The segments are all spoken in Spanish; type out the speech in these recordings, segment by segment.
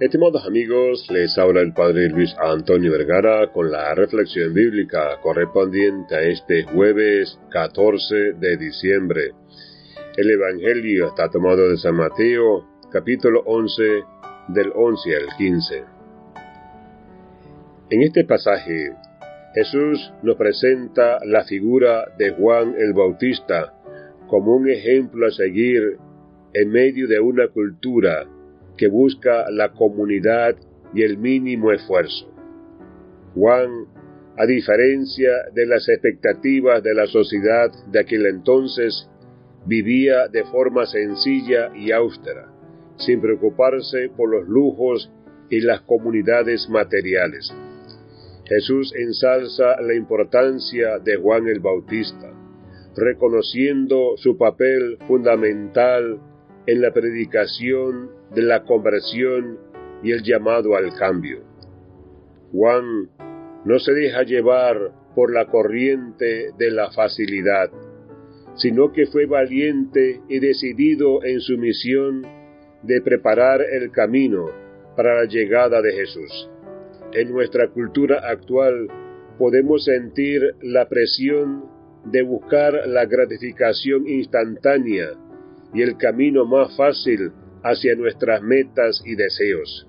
Estimados amigos, les habla el Padre Luis Antonio Vergara con la reflexión bíblica correspondiente a este jueves 14 de diciembre. El Evangelio está tomado de San Mateo, capítulo 11, del 11 al 15. En este pasaje, Jesús nos presenta la figura de Juan el Bautista como un ejemplo a seguir en medio de una cultura que busca la comunidad y el mínimo esfuerzo. Juan, a diferencia de las expectativas de la sociedad de aquel entonces, vivía de forma sencilla y austera, sin preocuparse por los lujos y las comunidades materiales. Jesús ensalza la importancia de Juan el Bautista, reconociendo su papel fundamental en la predicación de la conversión y el llamado al cambio. Juan no se deja llevar por la corriente de la facilidad, sino que fue valiente y decidido en su misión de preparar el camino para la llegada de Jesús. En nuestra cultura actual podemos sentir la presión de buscar la gratificación instantánea y el camino más fácil hacia nuestras metas y deseos.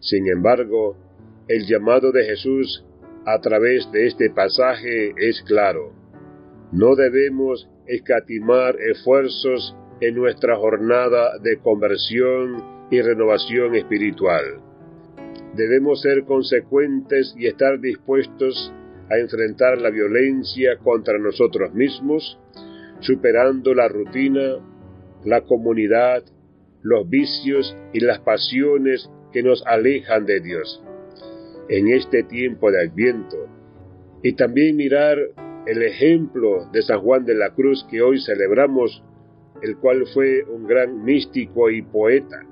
Sin embargo, el llamado de Jesús a través de este pasaje es claro. No debemos escatimar esfuerzos en nuestra jornada de conversión y renovación espiritual. Debemos ser consecuentes y estar dispuestos a enfrentar la violencia contra nosotros mismos, superando la rutina la comunidad, los vicios y las pasiones que nos alejan de Dios. En este tiempo de Adviento, y también mirar el ejemplo de San Juan de la Cruz que hoy celebramos, el cual fue un gran místico y poeta.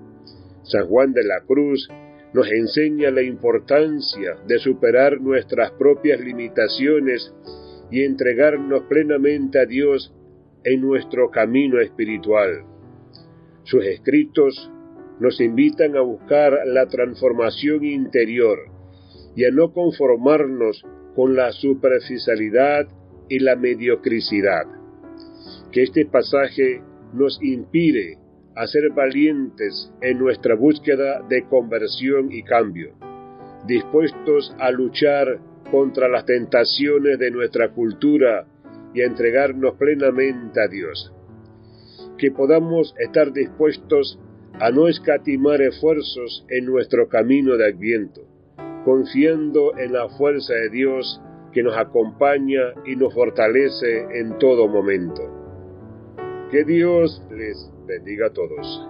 San Juan de la Cruz nos enseña la importancia de superar nuestras propias limitaciones y entregarnos plenamente a Dios en nuestro camino espiritual. Sus escritos nos invitan a buscar la transformación interior y a no conformarnos con la superficialidad y la mediocridad. Que este pasaje nos inspire a ser valientes en nuestra búsqueda de conversión y cambio, dispuestos a luchar contra las tentaciones de nuestra cultura y a entregarnos plenamente a Dios. Que podamos estar dispuestos a no escatimar esfuerzos en nuestro camino de adviento, confiando en la fuerza de Dios que nos acompaña y nos fortalece en todo momento. Que Dios les bendiga a todos.